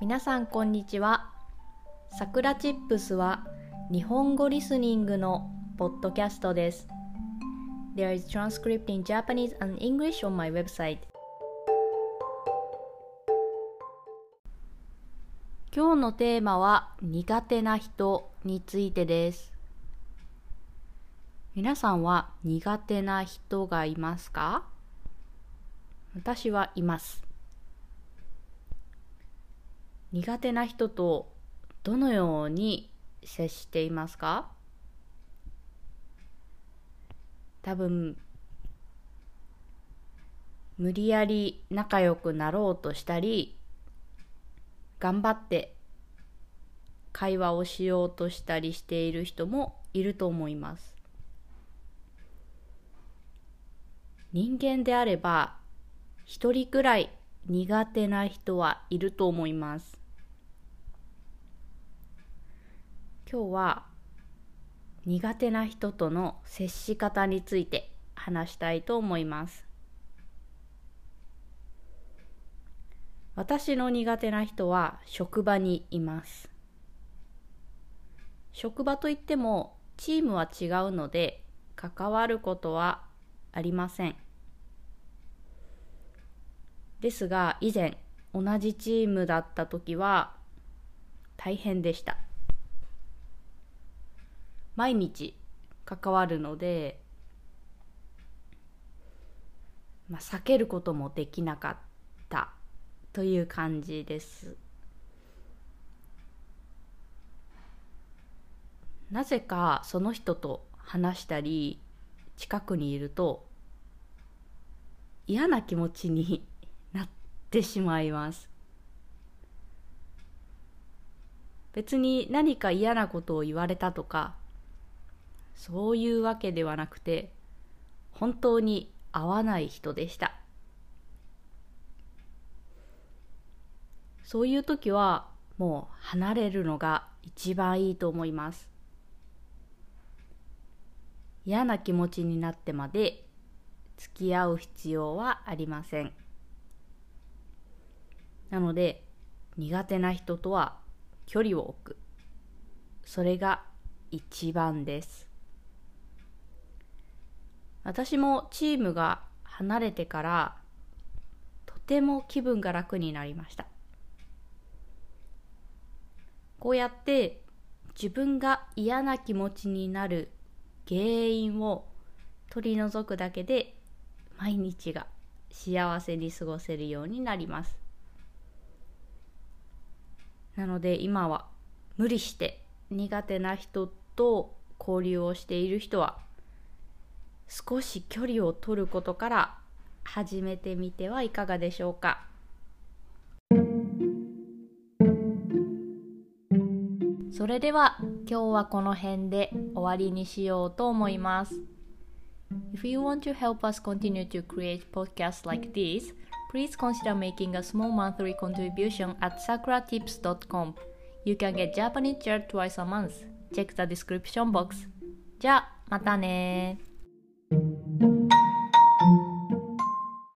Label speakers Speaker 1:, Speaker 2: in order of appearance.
Speaker 1: 皆さんこんにちは。さくらチップスは日本語リスニングのポッドキャストです。There is transcript in Japanese and English on my website. 今日のテーマは苦手な人についてです。皆さんは苦手な人がいますか？私はいます。苦手な人とどのように接していますか？多分無理やり仲良くなろうとしたり頑張って会話をしようとしたりしている人もいると思います。人間であれば一人くらい苦手な人はいると思います。今日は苦手な人との接し方について話したいと思います。私の苦手な人は職場にいます。職場といってもチームは違うので関わることはありません。ですが以前同じチームだった時は大変でした。毎日関わるので、まあ、避けることもできなかったという感じです。なぜかその人と話したり近くにいると嫌な気持ちにってしまいます。別に何か嫌なことを言われたとかそういうわけではなくて本当に合わない人でした。そういう時はもう離れるのが一番いいと思います。嫌な気持ちになってまで付き合う必要はありません。なので苦手な人とは距離を置く。それが一番です。私もチームが離れてからとても気分が楽になりました。こうやって自分が嫌な気持ちになる原因を取り除くだけで毎日が幸せに過ごせるようになります。なので今は無理して苦手な人と交流をしている人は少し距離を取ることから始めてみてはいかがでしょうか。それでは今日はこの辺で終わりにしようと思います。If you want to help us continue to create podcasts like this please consider making a small monthly contribution at sakuratips.com. You can get Japanese chair twice a month. Check the description box. じゃあ、またね